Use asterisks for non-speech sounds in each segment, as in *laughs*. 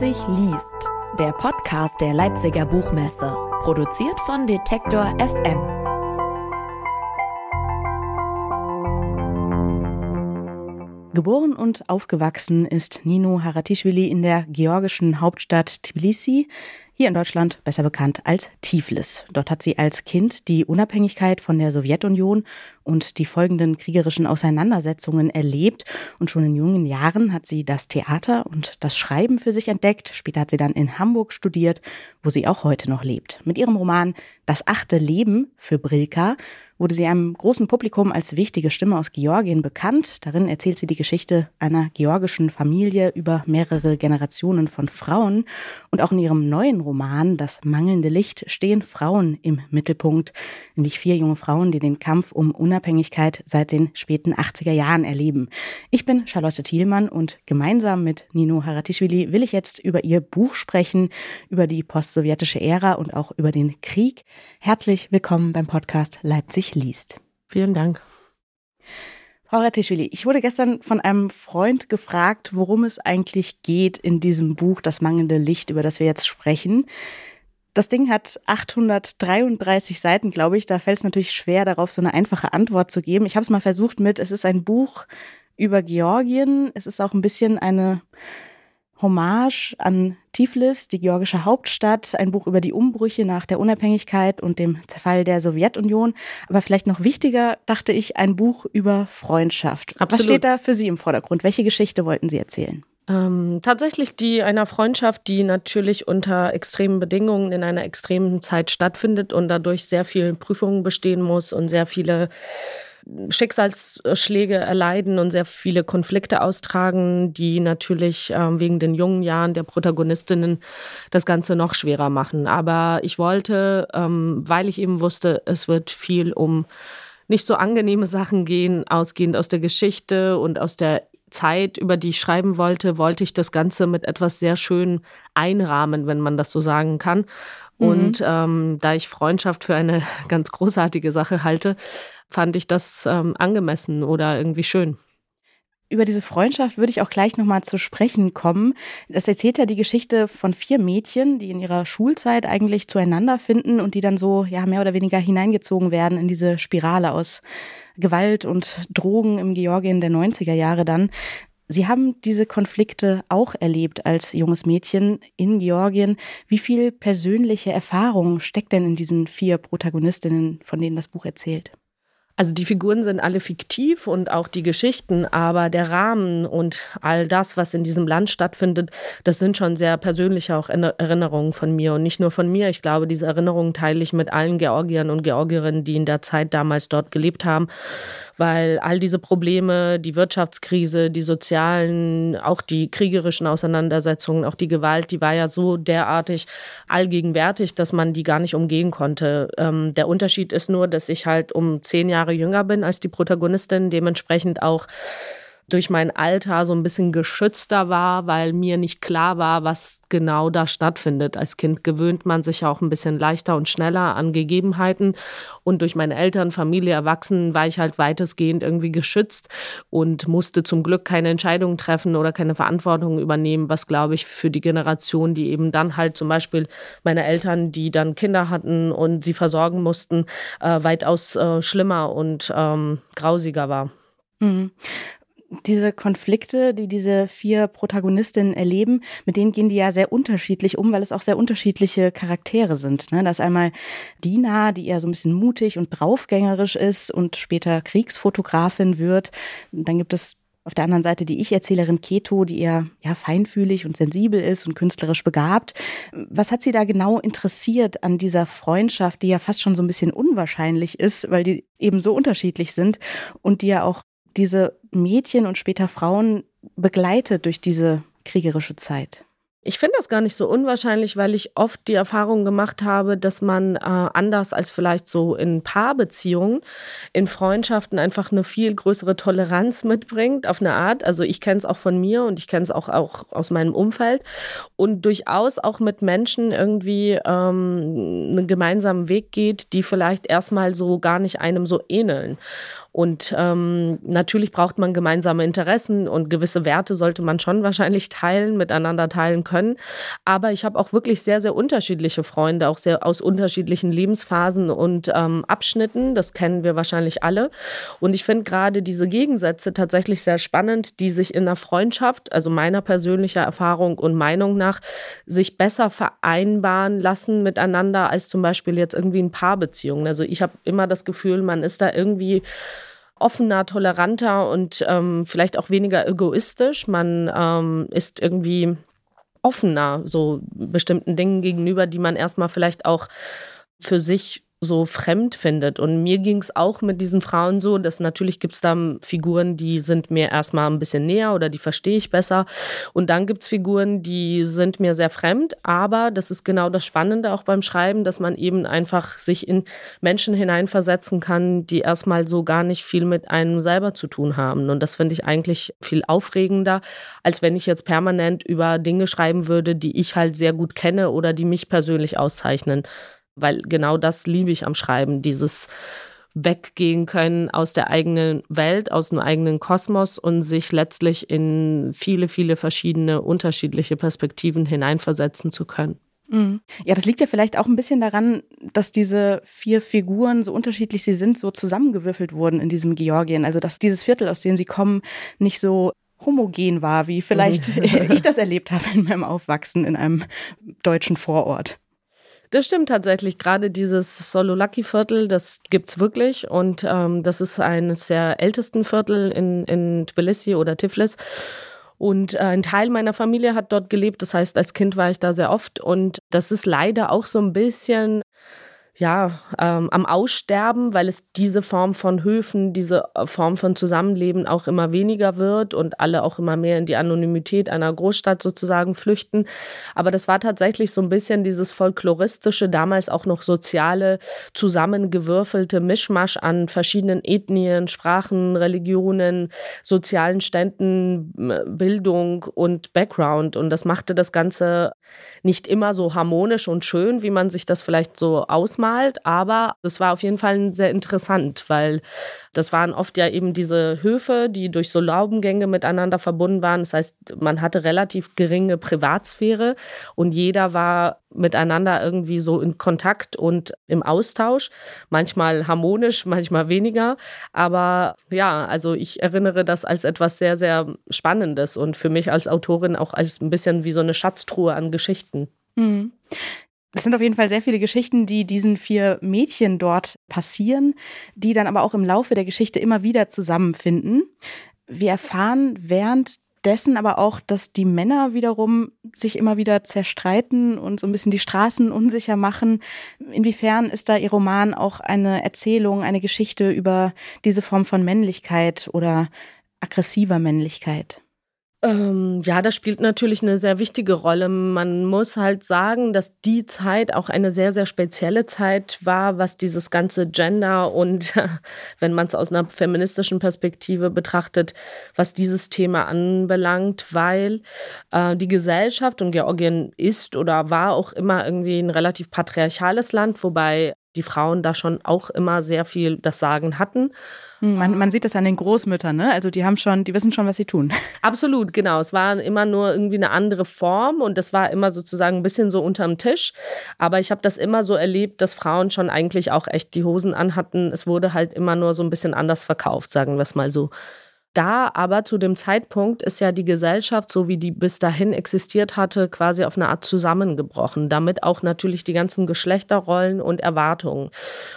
Leipzig liest, der Podcast der Leipziger Buchmesse, produziert von Detektor FM. Geboren und aufgewachsen ist Nino Haratischvili in der georgischen Hauptstadt Tbilisi hier in Deutschland besser bekannt als Tiflis. Dort hat sie als Kind die Unabhängigkeit von der Sowjetunion und die folgenden kriegerischen Auseinandersetzungen erlebt. Und schon in jungen Jahren hat sie das Theater und das Schreiben für sich entdeckt. Später hat sie dann in Hamburg studiert, wo sie auch heute noch lebt. Mit ihrem Roman Das achte Leben für Brilka wurde sie einem großen Publikum als wichtige Stimme aus Georgien bekannt. Darin erzählt sie die Geschichte einer georgischen Familie über mehrere Generationen von Frauen. Und auch in ihrem neuen Roman Das mangelnde Licht stehen Frauen im Mittelpunkt, nämlich vier junge Frauen, die den Kampf um Unabhängigkeit seit den späten 80er Jahren erleben. Ich bin Charlotte Thielmann und gemeinsam mit Nino Haratischvili will ich jetzt über ihr Buch sprechen, über die postsowjetische Ära und auch über den Krieg. Herzlich willkommen beim Podcast Leipzig liest. Vielen Dank. Frau Rattischwili, ich wurde gestern von einem Freund gefragt, worum es eigentlich geht in diesem Buch Das mangelnde Licht, über das wir jetzt sprechen. Das Ding hat 833 Seiten, glaube ich. Da fällt es natürlich schwer, darauf so eine einfache Antwort zu geben. Ich habe es mal versucht mit, es ist ein Buch über Georgien. Es ist auch ein bisschen eine Hommage an Tiflis, die georgische Hauptstadt, ein Buch über die Umbrüche nach der Unabhängigkeit und dem Zerfall der Sowjetunion. Aber vielleicht noch wichtiger, dachte ich, ein Buch über Freundschaft. Absolut. Was steht da für Sie im Vordergrund? Welche Geschichte wollten Sie erzählen? Ähm, tatsächlich die einer Freundschaft, die natürlich unter extremen Bedingungen in einer extremen Zeit stattfindet und dadurch sehr viele Prüfungen bestehen muss und sehr viele Schicksalsschläge erleiden und sehr viele Konflikte austragen, die natürlich ähm, wegen den jungen Jahren der Protagonistinnen das Ganze noch schwerer machen. Aber ich wollte, ähm, weil ich eben wusste, es wird viel um nicht so angenehme Sachen gehen, ausgehend aus der Geschichte und aus der Zeit, über die ich schreiben wollte, wollte ich das Ganze mit etwas sehr schön einrahmen, wenn man das so sagen kann. Mhm. Und ähm, da ich Freundschaft für eine *laughs* ganz großartige Sache halte, fand ich das ähm, angemessen oder irgendwie schön. Über diese Freundschaft würde ich auch gleich nochmal zu sprechen kommen. Das erzählt ja die Geschichte von vier Mädchen, die in ihrer Schulzeit eigentlich zueinander finden und die dann so ja mehr oder weniger hineingezogen werden in diese Spirale aus Gewalt und Drogen im Georgien der 90er Jahre dann. Sie haben diese Konflikte auch erlebt als junges Mädchen in Georgien. Wie viel persönliche Erfahrung steckt denn in diesen vier Protagonistinnen, von denen das Buch erzählt? Also die Figuren sind alle fiktiv und auch die Geschichten, aber der Rahmen und all das, was in diesem Land stattfindet, das sind schon sehr persönliche auch Erinnerungen von mir und nicht nur von mir. Ich glaube, diese Erinnerungen teile ich mit allen Georgiern und Georgierinnen, die in der Zeit damals dort gelebt haben weil all diese Probleme, die Wirtschaftskrise, die sozialen, auch die kriegerischen Auseinandersetzungen, auch die Gewalt, die war ja so derartig allgegenwärtig, dass man die gar nicht umgehen konnte. Ähm, der Unterschied ist nur, dass ich halt um zehn Jahre jünger bin als die Protagonistin, dementsprechend auch durch mein Alter so ein bisschen geschützter war, weil mir nicht klar war, was genau da stattfindet. Als Kind gewöhnt man sich auch ein bisschen leichter und schneller an Gegebenheiten. Und durch meine Eltern, Familie, Erwachsenen war ich halt weitestgehend irgendwie geschützt und musste zum Glück keine Entscheidungen treffen oder keine Verantwortung übernehmen, was glaube ich für die Generation, die eben dann halt zum Beispiel meine Eltern, die dann Kinder hatten und sie versorgen mussten, äh, weitaus äh, schlimmer und ähm, grausiger war. Mhm diese Konflikte, die diese vier Protagonistinnen erleben, mit denen gehen die ja sehr unterschiedlich um, weil es auch sehr unterschiedliche Charaktere sind. Ne? Da ist einmal Dina, die eher so ein bisschen mutig und draufgängerisch ist und später Kriegsfotografin wird. Dann gibt es auf der anderen Seite die Ich-Erzählerin Keto, die eher ja, feinfühlig und sensibel ist und künstlerisch begabt. Was hat Sie da genau interessiert an dieser Freundschaft, die ja fast schon so ein bisschen unwahrscheinlich ist, weil die eben so unterschiedlich sind und die ja auch diese Mädchen und später Frauen begleitet durch diese kriegerische Zeit? Ich finde das gar nicht so unwahrscheinlich, weil ich oft die Erfahrung gemacht habe, dass man äh, anders als vielleicht so in Paarbeziehungen, in Freundschaften einfach eine viel größere Toleranz mitbringt auf eine Art. Also ich kenne es auch von mir und ich kenne es auch, auch aus meinem Umfeld und durchaus auch mit Menschen irgendwie ähm, einen gemeinsamen Weg geht, die vielleicht erstmal so gar nicht einem so ähneln. Und ähm, natürlich braucht man gemeinsame Interessen und gewisse Werte sollte man schon wahrscheinlich teilen, miteinander teilen können. Aber ich habe auch wirklich sehr, sehr unterschiedliche Freunde, auch sehr aus unterschiedlichen Lebensphasen und ähm, Abschnitten. Das kennen wir wahrscheinlich alle. Und ich finde gerade diese Gegensätze tatsächlich sehr spannend, die sich in der Freundschaft, also meiner persönlichen Erfahrung und Meinung nach, sich besser vereinbaren lassen miteinander als zum Beispiel jetzt irgendwie in Paarbeziehungen. Also ich habe immer das Gefühl, man ist da irgendwie offener, toleranter und ähm, vielleicht auch weniger egoistisch. Man ähm, ist irgendwie offener so bestimmten Dingen gegenüber, die man erstmal vielleicht auch für sich so fremd findet. Und mir ging es auch mit diesen Frauen so, dass natürlich gibt es da Figuren, die sind mir erstmal ein bisschen näher oder die verstehe ich besser. Und dann gibt es Figuren, die sind mir sehr fremd. Aber das ist genau das Spannende auch beim Schreiben, dass man eben einfach sich in Menschen hineinversetzen kann, die erstmal so gar nicht viel mit einem selber zu tun haben. Und das finde ich eigentlich viel aufregender, als wenn ich jetzt permanent über Dinge schreiben würde, die ich halt sehr gut kenne oder die mich persönlich auszeichnen weil genau das liebe ich am Schreiben, dieses weggehen können aus der eigenen Welt, aus dem eigenen Kosmos und sich letztlich in viele, viele verschiedene unterschiedliche Perspektiven hineinversetzen zu können. Mhm. Ja, das liegt ja vielleicht auch ein bisschen daran, dass diese vier Figuren, so unterschiedlich sie sind, so zusammengewürfelt wurden in diesem Georgien. Also, dass dieses Viertel, aus dem sie kommen, nicht so homogen war, wie vielleicht *laughs* ich das erlebt habe in meinem Aufwachsen in einem deutschen Vorort. Das stimmt tatsächlich. Gerade dieses Sololaki-Viertel, das gibt es wirklich. Und ähm, das ist eines der ältesten Viertel in, in Tbilisi oder Tiflis. Und äh, ein Teil meiner Familie hat dort gelebt. Das heißt, als Kind war ich da sehr oft. Und das ist leider auch so ein bisschen ja, ähm, am Aussterben, weil es diese Form von Höfen, diese äh, Form von Zusammenleben auch immer weniger wird und alle auch immer mehr in die Anonymität einer Großstadt sozusagen flüchten. Aber das war tatsächlich so ein bisschen dieses folkloristische, damals auch noch soziale, zusammengewürfelte Mischmasch an verschiedenen Ethnien, Sprachen, Religionen, sozialen Ständen, Bildung und Background. Und das machte das Ganze nicht immer so harmonisch und schön, wie man sich das vielleicht so ausmacht ausmalt, aber das war auf jeden Fall sehr interessant, weil das waren oft ja eben diese Höfe, die durch so Laubengänge miteinander verbunden waren. Das heißt, man hatte relativ geringe Privatsphäre und jeder war miteinander irgendwie so in Kontakt und im Austausch. Manchmal harmonisch, manchmal weniger. Aber ja, also ich erinnere das als etwas sehr, sehr Spannendes und für mich als Autorin auch als ein bisschen wie so eine Schatztruhe an Geschichten. Mhm. Es sind auf jeden Fall sehr viele Geschichten, die diesen vier Mädchen dort passieren, die dann aber auch im Laufe der Geschichte immer wieder zusammenfinden. Wir erfahren währenddessen aber auch, dass die Männer wiederum sich immer wieder zerstreiten und so ein bisschen die Straßen unsicher machen. Inwiefern ist da Ihr Roman auch eine Erzählung, eine Geschichte über diese Form von Männlichkeit oder aggressiver Männlichkeit? Ähm, ja, das spielt natürlich eine sehr wichtige Rolle. Man muss halt sagen, dass die Zeit auch eine sehr, sehr spezielle Zeit war, was dieses ganze Gender und, *laughs* wenn man es aus einer feministischen Perspektive betrachtet, was dieses Thema anbelangt, weil äh, die Gesellschaft und Georgien ist oder war auch immer irgendwie ein relativ patriarchales Land, wobei die Frauen da schon auch immer sehr viel das Sagen hatten. Hm, man, man sieht das an den Großmüttern, ne? Also die haben schon, die wissen schon, was sie tun. *laughs* Absolut, genau. Es war immer nur irgendwie eine andere Form und das war immer sozusagen ein bisschen so unterm Tisch. Aber ich habe das immer so erlebt, dass Frauen schon eigentlich auch echt die Hosen anhatten. Es wurde halt immer nur so ein bisschen anders verkauft, sagen wir es mal so. Da aber zu dem Zeitpunkt ist ja die Gesellschaft, so wie die bis dahin existiert hatte, quasi auf eine Art zusammengebrochen. Damit auch natürlich die ganzen Geschlechterrollen und Erwartungen.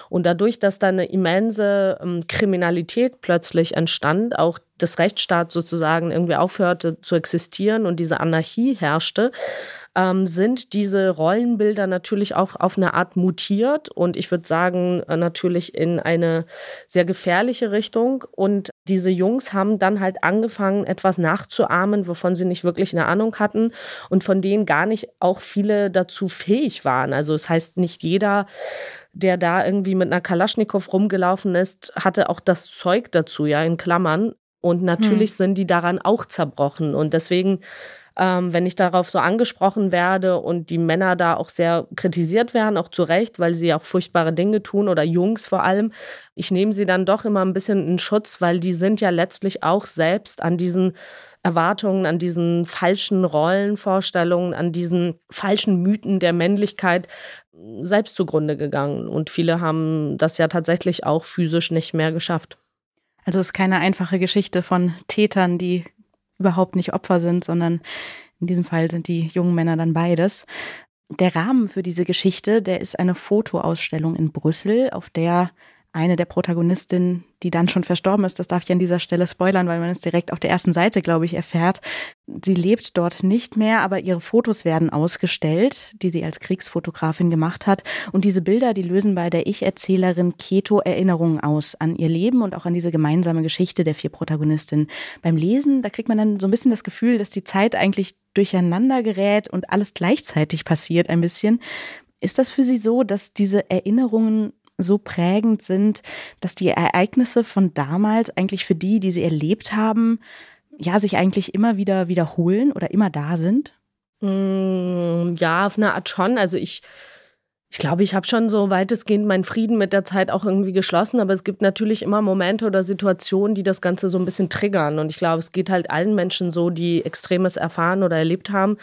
Und dadurch, dass da eine immense ähm, Kriminalität plötzlich entstand, auch das Rechtsstaat sozusagen irgendwie aufhörte zu existieren und diese Anarchie herrschte, ähm, sind diese Rollenbilder natürlich auch auf eine Art mutiert und ich würde sagen, äh, natürlich in eine sehr gefährliche Richtung. Und diese Jungs haben dann halt angefangen, etwas nachzuahmen, wovon sie nicht wirklich eine Ahnung hatten und von denen gar nicht auch viele dazu fähig waren. Also es das heißt, nicht jeder der da irgendwie mit einer Kalaschnikow rumgelaufen ist, hatte auch das Zeug dazu, ja, in Klammern. Und natürlich hm. sind die daran auch zerbrochen. Und deswegen ähm, wenn ich darauf so angesprochen werde und die Männer da auch sehr kritisiert werden, auch zu Recht, weil sie auch furchtbare Dinge tun oder Jungs vor allem. Ich nehme sie dann doch immer ein bisschen in Schutz, weil die sind ja letztlich auch selbst an diesen Erwartungen, an diesen falschen Rollenvorstellungen, an diesen falschen Mythen der Männlichkeit selbst zugrunde gegangen. Und viele haben das ja tatsächlich auch physisch nicht mehr geschafft. Also es ist keine einfache Geschichte von Tätern, die überhaupt nicht Opfer sind, sondern in diesem Fall sind die jungen Männer dann beides. Der Rahmen für diese Geschichte, der ist eine Fotoausstellung in Brüssel, auf der eine der Protagonistinnen, die dann schon verstorben ist, das darf ich an dieser Stelle spoilern, weil man es direkt auf der ersten Seite, glaube ich, erfährt. Sie lebt dort nicht mehr, aber ihre Fotos werden ausgestellt, die sie als Kriegsfotografin gemacht hat. Und diese Bilder, die lösen bei der Ich-Erzählerin Keto Erinnerungen aus an ihr Leben und auch an diese gemeinsame Geschichte der vier Protagonistinnen. Beim Lesen, da kriegt man dann so ein bisschen das Gefühl, dass die Zeit eigentlich durcheinander gerät und alles gleichzeitig passiert ein bisschen. Ist das für Sie so, dass diese Erinnerungen so prägend sind, dass die Ereignisse von damals eigentlich für die, die sie erlebt haben, ja, sich eigentlich immer wieder wiederholen oder immer da sind? Mm, ja, auf eine Art schon. Also ich ich glaube, ich habe schon so weitestgehend meinen Frieden mit der Zeit auch irgendwie geschlossen, aber es gibt natürlich immer Momente oder Situationen, die das Ganze so ein bisschen triggern. Und ich glaube, es geht halt allen Menschen so, die Extremes erfahren oder erlebt haben,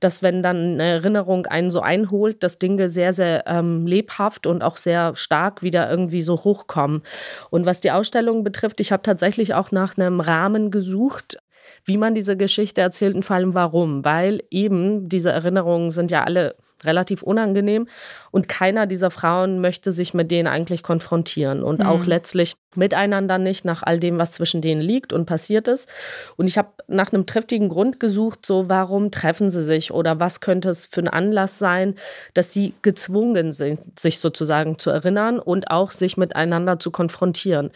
dass wenn dann eine Erinnerung einen so einholt, dass Dinge sehr, sehr ähm, lebhaft und auch sehr stark wieder irgendwie so hochkommen. Und was die Ausstellung betrifft, ich habe tatsächlich auch nach einem Rahmen gesucht, wie man diese Geschichte erzählt und vor allem warum. Weil eben diese Erinnerungen sind ja alle relativ unangenehm und keiner dieser Frauen möchte sich mit denen eigentlich konfrontieren und mhm. auch letztlich miteinander nicht nach all dem, was zwischen denen liegt und passiert ist. Und ich habe nach einem triftigen Grund gesucht, so warum treffen sie sich oder was könnte es für ein Anlass sein, dass sie gezwungen sind, sich sozusagen zu erinnern und auch sich miteinander zu konfrontieren.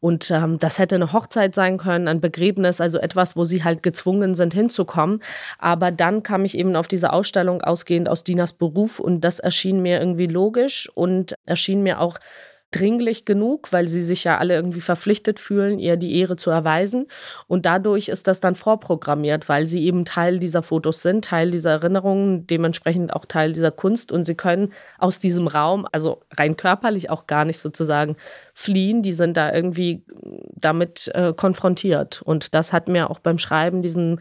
Und ähm, das hätte eine Hochzeit sein können, ein Begräbnis, also etwas, wo sie halt gezwungen sind hinzukommen. Aber dann kam ich eben auf diese Ausstellung ausgehend aus Dinas Beruf und das erschien mir irgendwie logisch und erschien mir auch dringlich genug, weil sie sich ja alle irgendwie verpflichtet fühlen, ihr die Ehre zu erweisen. Und dadurch ist das dann vorprogrammiert, weil sie eben Teil dieser Fotos sind, Teil dieser Erinnerungen, dementsprechend auch Teil dieser Kunst. Und sie können aus diesem Raum, also rein körperlich auch gar nicht sozusagen fliehen. Die sind da irgendwie damit äh, konfrontiert. Und das hat mir auch beim Schreiben diesen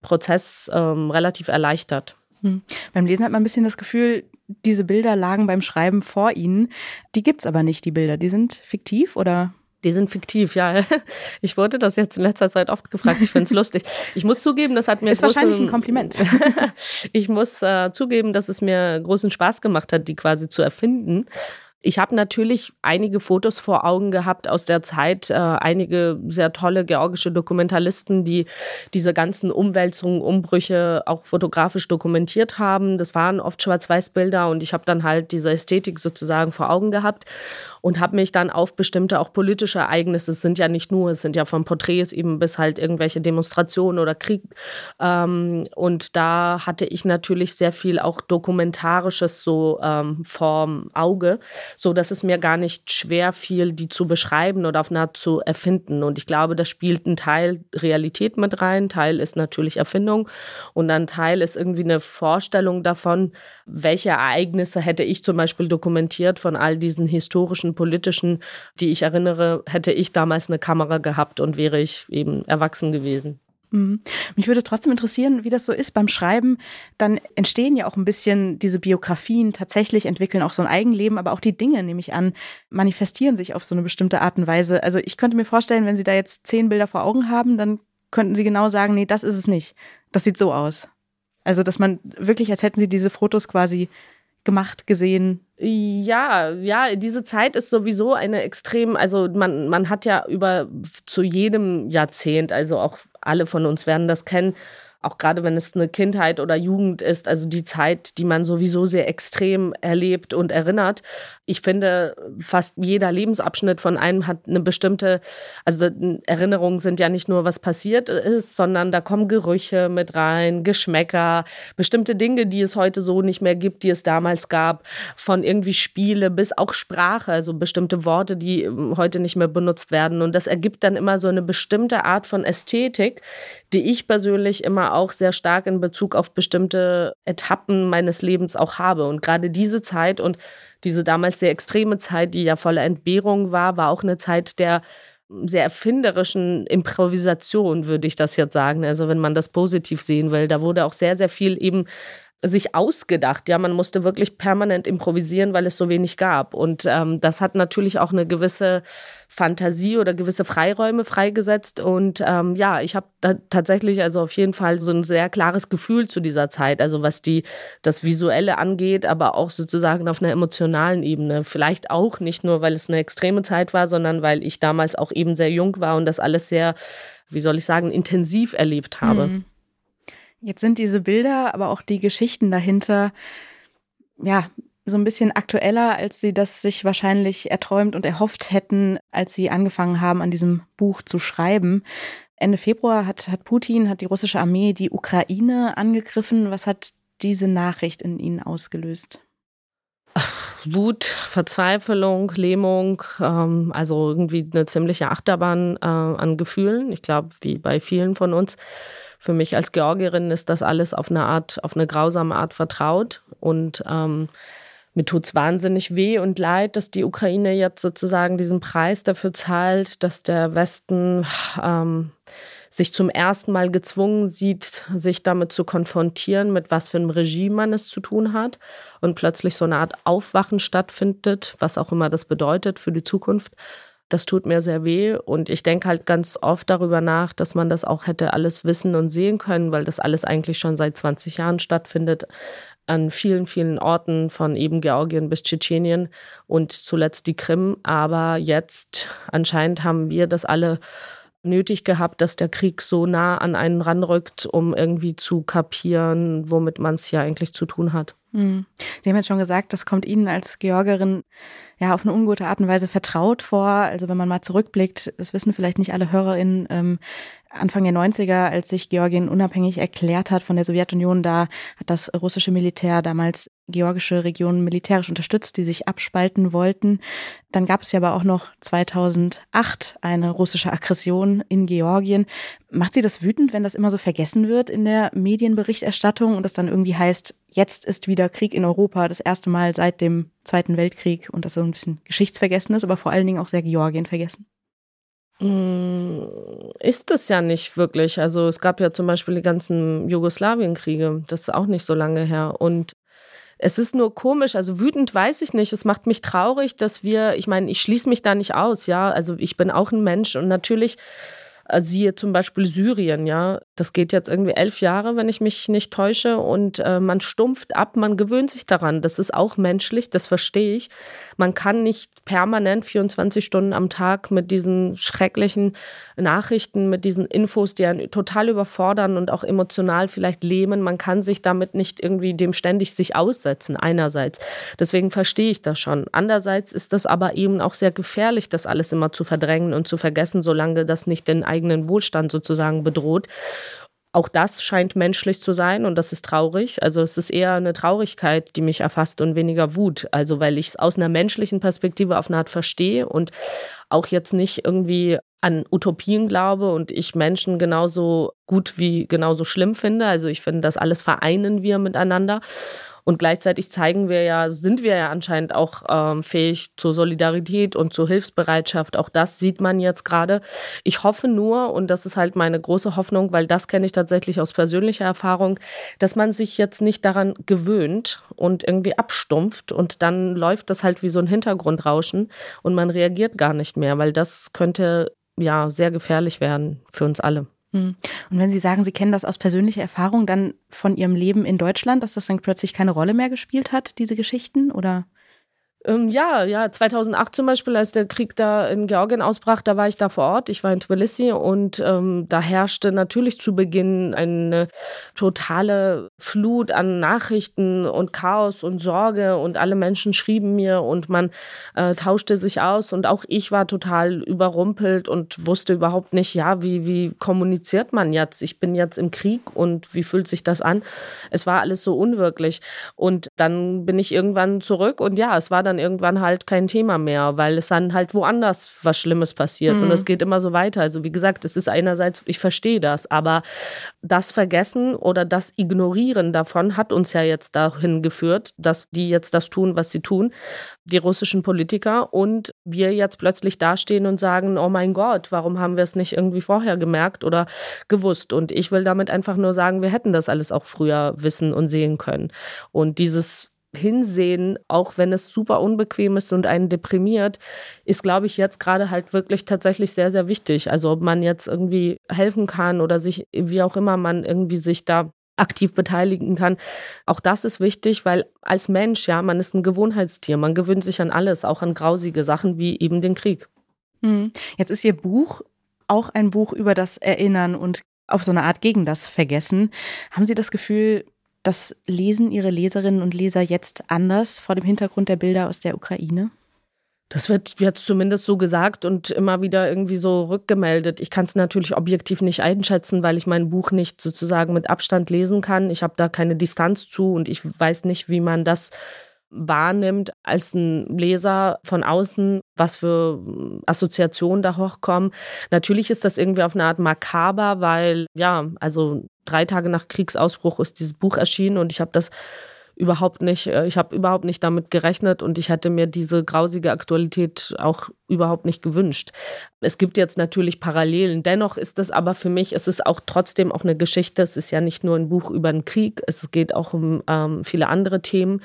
Prozess ähm, relativ erleichtert. Hm. Beim Lesen hat man ein bisschen das Gefühl, diese Bilder lagen beim Schreiben vor Ihnen. Die gibt es aber nicht, die Bilder. Die sind fiktiv oder? Die sind fiktiv, ja. *laughs* Ich wurde das jetzt in letzter Zeit oft gefragt. Ich finde es *laughs* lustig. Ich muss zugeben, das hat mir. Ist wahrscheinlich ein Kompliment. *laughs* ich muss äh, zugeben, dass es mir großen Spaß gemacht hat, die quasi zu erfinden. Ich habe natürlich einige Fotos vor Augen gehabt aus der Zeit, äh, einige sehr tolle georgische Dokumentalisten, die diese ganzen Umwälzungen, Umbrüche auch fotografisch dokumentiert haben. Das waren oft Schwarz-Weiß-Bilder und ich habe dann halt diese Ästhetik sozusagen vor Augen gehabt und habe mich dann auf bestimmte auch politische Ereignisse, es sind ja nicht nur, es sind ja von Porträts eben bis halt irgendwelche Demonstrationen oder Krieg. Ähm, und da hatte ich natürlich sehr viel auch Dokumentarisches so ähm, vorm Auge so dass es mir gar nicht schwer fiel, die zu beschreiben oder auf Naht zu erfinden. Und ich glaube, da spielt ein Teil Realität mit rein, Teil ist natürlich Erfindung und ein Teil ist irgendwie eine Vorstellung davon, welche Ereignisse hätte ich zum Beispiel dokumentiert von all diesen historischen, politischen, die ich erinnere, hätte ich damals eine Kamera gehabt und wäre ich eben erwachsen gewesen. Mhm. Mich würde trotzdem interessieren, wie das so ist beim Schreiben. Dann entstehen ja auch ein bisschen diese Biografien, tatsächlich entwickeln auch so ein Eigenleben, aber auch die Dinge, nehme ich an, manifestieren sich auf so eine bestimmte Art und Weise. Also ich könnte mir vorstellen, wenn Sie da jetzt zehn Bilder vor Augen haben, dann könnten Sie genau sagen, nee, das ist es nicht. Das sieht so aus. Also, dass man wirklich, als hätten Sie diese Fotos quasi gemacht, gesehen? Ja, ja, diese Zeit ist sowieso eine extrem, also man, man hat ja über zu jedem Jahrzehnt, also auch alle von uns werden das kennen, auch gerade wenn es eine Kindheit oder Jugend ist, also die Zeit, die man sowieso sehr extrem erlebt und erinnert. Ich finde, fast jeder Lebensabschnitt von einem hat eine bestimmte, also Erinnerungen sind ja nicht nur, was passiert ist, sondern da kommen Gerüche mit rein, Geschmäcker, bestimmte Dinge, die es heute so nicht mehr gibt, die es damals gab, von irgendwie Spiele bis auch Sprache, also bestimmte Worte, die ähm, heute nicht mehr benutzt werden. Und das ergibt dann immer so eine bestimmte Art von Ästhetik, die ich persönlich immer immer auch sehr stark in Bezug auf bestimmte Etappen meines Lebens auch habe. Und gerade diese Zeit und diese damals sehr extreme Zeit, die ja voller Entbehrung war, war auch eine Zeit der sehr erfinderischen Improvisation, würde ich das jetzt sagen. Also wenn man das positiv sehen will, da wurde auch sehr, sehr viel eben sich ausgedacht. Ja, man musste wirklich permanent improvisieren, weil es so wenig gab. Und ähm, das hat natürlich auch eine gewisse Fantasie oder gewisse Freiräume freigesetzt. Und ähm, ja, ich habe tatsächlich also auf jeden Fall so ein sehr klares Gefühl zu dieser Zeit, also was die das Visuelle angeht, aber auch sozusagen auf einer emotionalen Ebene. Vielleicht auch nicht nur, weil es eine extreme Zeit war, sondern weil ich damals auch eben sehr jung war und das alles sehr, wie soll ich sagen, intensiv erlebt habe. Mhm. Jetzt sind diese Bilder, aber auch die Geschichten dahinter, ja, so ein bisschen aktueller, als sie das sich wahrscheinlich erträumt und erhofft hätten, als sie angefangen haben, an diesem Buch zu schreiben. Ende Februar hat, hat Putin, hat die russische Armee die Ukraine angegriffen. Was hat diese Nachricht in Ihnen ausgelöst? Wut, Verzweiflung, Lähmung, ähm, also irgendwie eine ziemliche Achterbahn äh, an Gefühlen. Ich glaube, wie bei vielen von uns für mich als Georgierin ist das alles auf eine Art, auf eine grausame Art vertraut. Und ähm, mir tut es wahnsinnig weh und leid, dass die Ukraine jetzt sozusagen diesen Preis dafür zahlt, dass der Westen ähm, sich zum ersten Mal gezwungen sieht, sich damit zu konfrontieren, mit was für einem Regime man es zu tun hat und plötzlich so eine Art Aufwachen stattfindet, was auch immer das bedeutet für die Zukunft. Das tut mir sehr weh und ich denke halt ganz oft darüber nach, dass man das auch hätte alles wissen und sehen können, weil das alles eigentlich schon seit 20 Jahren stattfindet an vielen, vielen Orten von eben Georgien bis Tschetschenien und zuletzt die Krim. Aber jetzt anscheinend haben wir das alle nötig gehabt, dass der Krieg so nah an einen ranrückt, um irgendwie zu kapieren, womit man es ja eigentlich zu tun hat. Hm. Sie haben jetzt schon gesagt, das kommt Ihnen als Georgerin ja auf eine ungute Art und Weise vertraut vor. Also wenn man mal zurückblickt, das wissen vielleicht nicht alle HörerInnen, ähm, Anfang der 90er, als sich Georgien unabhängig erklärt hat von der Sowjetunion, da hat das russische Militär damals georgische Regionen militärisch unterstützt, die sich abspalten wollten. Dann gab es ja aber auch noch 2008 eine russische Aggression in Georgien. Macht Sie das wütend, wenn das immer so vergessen wird in der Medienberichterstattung und es dann irgendwie heißt, jetzt ist wieder Krieg in Europa, das erste Mal seit dem Zweiten Weltkrieg und das so ein bisschen geschichtsvergessen ist, aber vor allen Dingen auch sehr Georgien vergessen? Mm, ist es ja nicht wirklich. Also es gab ja zum Beispiel die ganzen Jugoslawienkriege, das ist auch nicht so lange her. Und es ist nur komisch, also wütend weiß ich nicht. Es macht mich traurig, dass wir, ich meine, ich schließe mich da nicht aus, ja. Also ich bin auch ein Mensch und natürlich äh, siehe zum Beispiel Syrien, ja. Das geht jetzt irgendwie elf Jahre, wenn ich mich nicht täusche. Und äh, man stumpft ab, man gewöhnt sich daran. Das ist auch menschlich, das verstehe ich. Man kann nicht permanent 24 Stunden am Tag mit diesen schrecklichen Nachrichten, mit diesen Infos, die einen total überfordern und auch emotional vielleicht lähmen. Man kann sich damit nicht irgendwie dem ständig sich aussetzen, einerseits. Deswegen verstehe ich das schon. Andererseits ist das aber eben auch sehr gefährlich, das alles immer zu verdrängen und zu vergessen, solange das nicht den eigenen Wohlstand sozusagen bedroht. Auch das scheint menschlich zu sein und das ist traurig. Also es ist eher eine Traurigkeit, die mich erfasst und weniger Wut. Also weil ich es aus einer menschlichen Perspektive auf eine Art verstehe und auch jetzt nicht irgendwie an Utopien glaube und ich Menschen genauso gut wie genauso schlimm finde. Also ich finde, das alles vereinen wir miteinander. Und gleichzeitig zeigen wir ja, sind wir ja anscheinend auch ähm, fähig zur Solidarität und zur Hilfsbereitschaft. Auch das sieht man jetzt gerade. Ich hoffe nur, und das ist halt meine große Hoffnung, weil das kenne ich tatsächlich aus persönlicher Erfahrung, dass man sich jetzt nicht daran gewöhnt und irgendwie abstumpft und dann läuft das halt wie so ein Hintergrundrauschen und man reagiert gar nicht mehr, weil das könnte ja sehr gefährlich werden für uns alle. Hm. Und wenn Sie sagen, Sie kennen das aus persönlicher Erfahrung, dann von Ihrem Leben in Deutschland, dass das dann plötzlich keine Rolle mehr gespielt hat, diese Geschichten, oder? Ähm, ja, ja, 2008 zum Beispiel, als der Krieg da in Georgien ausbrach, da war ich da vor Ort. Ich war in Tbilisi und ähm, da herrschte natürlich zu Beginn eine totale Flut an Nachrichten und Chaos und Sorge und alle Menschen schrieben mir und man äh, tauschte sich aus und auch ich war total überrumpelt und wusste überhaupt nicht, ja, wie, wie kommuniziert man jetzt? Ich bin jetzt im Krieg und wie fühlt sich das an? Es war alles so unwirklich und dann bin ich irgendwann zurück und ja, es war dann dann irgendwann halt kein Thema mehr, weil es dann halt woanders was Schlimmes passiert mhm. und es geht immer so weiter. Also wie gesagt, es ist einerseits, ich verstehe das, aber das Vergessen oder das Ignorieren davon hat uns ja jetzt dahin geführt, dass die jetzt das tun, was sie tun, die russischen Politiker und wir jetzt plötzlich dastehen und sagen, oh mein Gott, warum haben wir es nicht irgendwie vorher gemerkt oder gewusst? Und ich will damit einfach nur sagen, wir hätten das alles auch früher wissen und sehen können. Und dieses Hinsehen, auch wenn es super unbequem ist und einen deprimiert, ist, glaube ich, jetzt gerade halt wirklich tatsächlich sehr, sehr wichtig. Also ob man jetzt irgendwie helfen kann oder sich, wie auch immer man irgendwie sich da aktiv beteiligen kann. Auch das ist wichtig, weil als Mensch, ja, man ist ein Gewohnheitstier. Man gewöhnt sich an alles, auch an grausige Sachen wie eben den Krieg. Hm. Jetzt ist Ihr Buch auch ein Buch über das Erinnern und auf so eine Art gegen das Vergessen. Haben Sie das Gefühl, das lesen Ihre Leserinnen und Leser jetzt anders vor dem Hintergrund der Bilder aus der Ukraine? Das wird jetzt zumindest so gesagt und immer wieder irgendwie so rückgemeldet. Ich kann es natürlich objektiv nicht einschätzen, weil ich mein Buch nicht sozusagen mit Abstand lesen kann. Ich habe da keine Distanz zu und ich weiß nicht, wie man das wahrnimmt als ein Leser von außen, was für Assoziationen da hochkommen. Natürlich ist das irgendwie auf eine Art makaber, weil ja, also drei Tage nach Kriegsausbruch ist dieses Buch erschienen und ich habe das überhaupt nicht, äh, ich habe überhaupt nicht damit gerechnet und ich hätte mir diese grausige Aktualität auch überhaupt nicht gewünscht. Es gibt jetzt natürlich Parallelen. Dennoch ist es aber für mich, es ist auch trotzdem auch eine Geschichte. Es ist ja nicht nur ein Buch über den Krieg, es geht auch um ähm, viele andere Themen.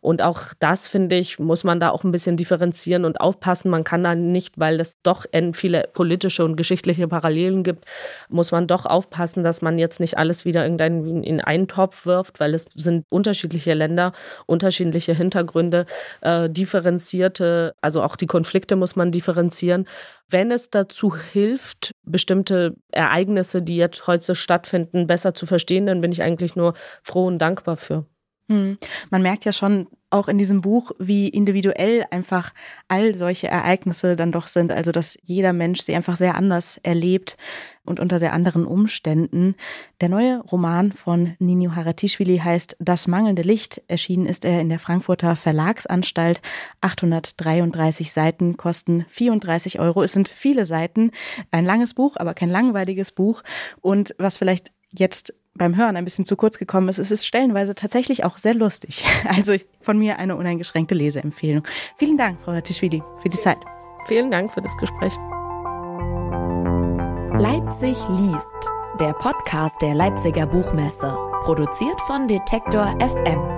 Und auch das, finde ich, muss man da auch ein bisschen differenzieren und aufpassen. Man kann da nicht, weil es doch viele politische und geschichtliche Parallelen gibt, muss man doch aufpassen, dass man jetzt nicht alles wieder in einen Topf wirft, weil es sind unterschiedliche Länder, unterschiedliche Hintergründe, äh, differenzierte, also auch die Konflikte muss man differenzieren. Wenn es dazu hilft, bestimmte Ereignisse, die jetzt heute stattfinden, besser zu verstehen, dann bin ich eigentlich nur froh und dankbar für. Hm. Man merkt ja schon auch in diesem Buch, wie individuell einfach all solche Ereignisse dann doch sind. Also, dass jeder Mensch sie einfach sehr anders erlebt und unter sehr anderen Umständen. Der neue Roman von Nino Haratischvili heißt Das mangelnde Licht. Erschienen ist er in der Frankfurter Verlagsanstalt. 833 Seiten kosten 34 Euro. Es sind viele Seiten. Ein langes Buch, aber kein langweiliges Buch. Und was vielleicht jetzt beim Hören ein bisschen zu kurz gekommen ist. Es ist stellenweise tatsächlich auch sehr lustig. *laughs* Also von mir eine uneingeschränkte Leseempfehlung. Vielen Dank, Frau Tischwili, für die Zeit. Vielen Dank für das Gespräch. Leipzig liest, der Podcast der Leipziger Buchmesse, produziert von Detektor FM.